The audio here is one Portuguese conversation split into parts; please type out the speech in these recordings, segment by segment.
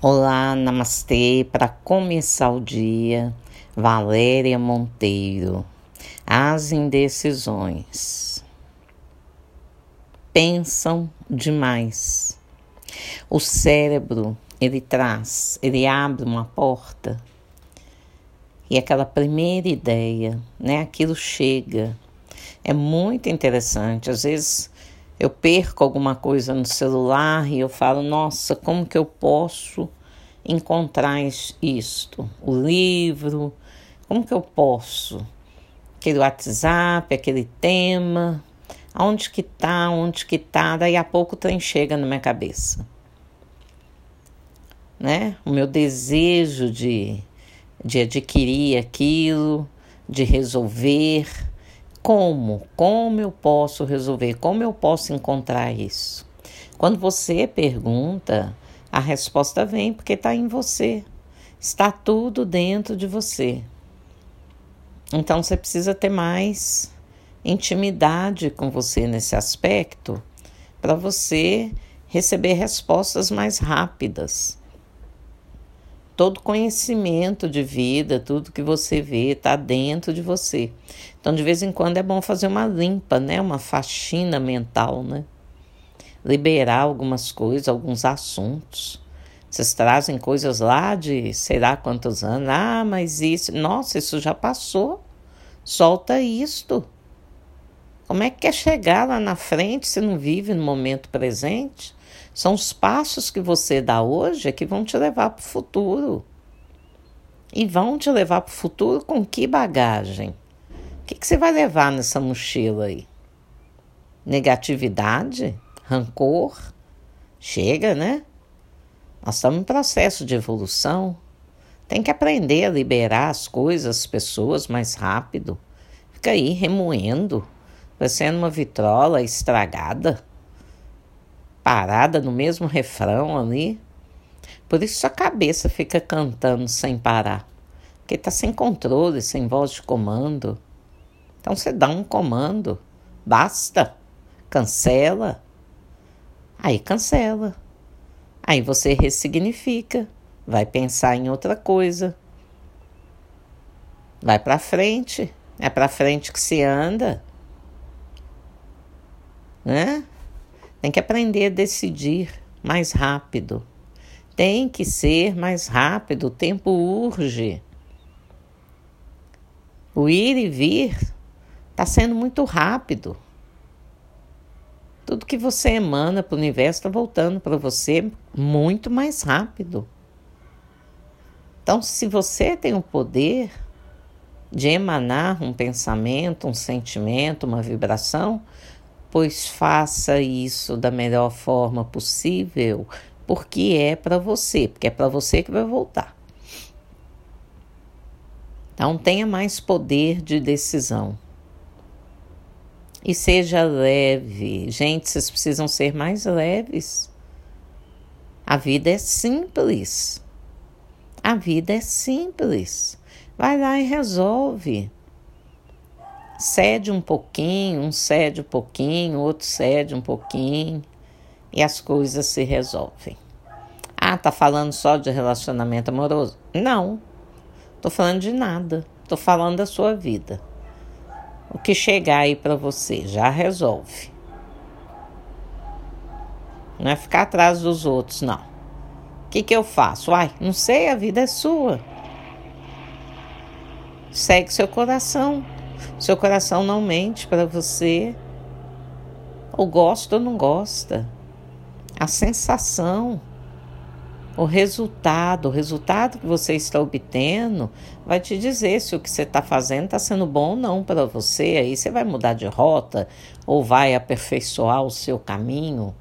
Olá, namastê. Para começar o dia, Valéria Monteiro. As indecisões. Pensam demais. O cérebro, ele traz, ele abre uma porta e aquela primeira ideia, né? Aquilo chega. É muito interessante. Às vezes eu perco alguma coisa no celular e eu falo, nossa, como que eu posso encontrar isto? O livro, como que eu posso? Aquele WhatsApp, aquele tema, aonde que tá, onde que tá, daí a pouco o trem chega na minha cabeça. Né? O meu desejo de, de adquirir aquilo, de resolver, como? Como eu posso resolver? Como eu posso encontrar isso? Quando você pergunta, a resposta vem porque está em você. Está tudo dentro de você. Então você precisa ter mais intimidade com você nesse aspecto para você receber respostas mais rápidas todo conhecimento de vida, tudo que você vê está dentro de você. Então, de vez em quando é bom fazer uma limpa, né? Uma faxina mental, né? Liberar algumas coisas, alguns assuntos. Vocês trazem coisas lá de sei lá quantos anos. Ah, mas isso, nossa, isso já passou. Solta isto. Como é que quer chegar lá na frente se não vive no momento presente? São os passos que você dá hoje que vão te levar para o futuro. E vão te levar para o futuro com que bagagem? O que, que você vai levar nessa mochila aí? Negatividade? Rancor? Chega, né? Nós estamos em processo de evolução. Tem que aprender a liberar as coisas, as pessoas mais rápido. Fica aí remoendo, parecendo uma vitrola estragada parada no mesmo refrão ali. Por isso a cabeça fica cantando sem parar. Porque está sem controle, sem voz de comando. Então você dá um comando. Basta. Cancela. Aí cancela. Aí você ressignifica. Vai pensar em outra coisa. Vai para frente. É para frente que se anda. Né? Tem que aprender a decidir mais rápido. Tem que ser mais rápido, o tempo urge. O ir e vir está sendo muito rápido. Tudo que você emana para o universo está voltando para você muito mais rápido. Então, se você tem o poder de emanar um pensamento, um sentimento, uma vibração, pois faça isso da melhor forma possível, porque é para você, porque é para você que vai voltar. Então tenha mais poder de decisão. E seja leve. Gente, vocês precisam ser mais leves. A vida é simples. A vida é simples. Vai lá e resolve cede um pouquinho, um cede um pouquinho, outro cede um pouquinho e as coisas se resolvem. Ah, tá falando só de relacionamento amoroso? Não. Tô falando de nada. Tô falando da sua vida. O que chegar aí para você já resolve. Não é ficar atrás dos outros, não. O que, que eu faço? Uai, não sei, a vida é sua. Segue seu coração. Seu coração não mente para você. Ou gosta ou não gosta. A sensação, o resultado, o resultado que você está obtendo vai te dizer se o que você está fazendo está sendo bom ou não para você. Aí você vai mudar de rota ou vai aperfeiçoar o seu caminho.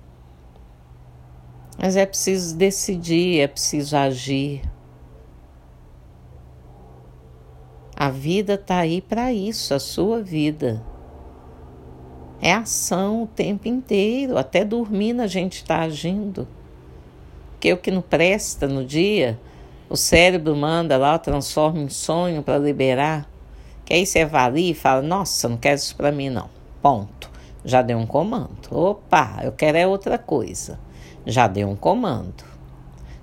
Mas é preciso decidir, é preciso agir. A vida está aí para isso, a sua vida. É ação o tempo inteiro, até dormindo a gente está agindo. Porque o que não presta no dia, o cérebro manda lá, transforma em sonho para liberar. Que aí você avalia e fala: Nossa, não quero isso para mim, não. Ponto. Já deu um comando. Opa, eu quero é outra coisa. Já deu um comando.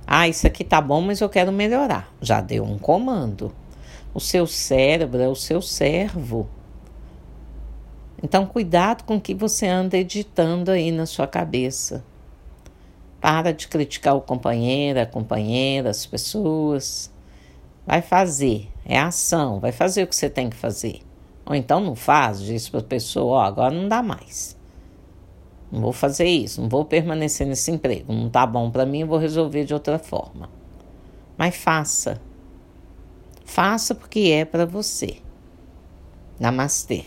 Ah, isso aqui tá bom, mas eu quero melhorar. Já deu um comando. O seu cérebro é o seu servo. Então, cuidado com o que você anda editando aí na sua cabeça. Para de criticar o companheiro, a companheira, as pessoas. Vai fazer, é ação, vai fazer o que você tem que fazer. Ou então não faz, diz para a pessoa: Ó, agora não dá mais. Não vou fazer isso, não vou permanecer nesse emprego. Não tá bom para mim, vou resolver de outra forma. Mas faça. Faça porque é para você. Namastê.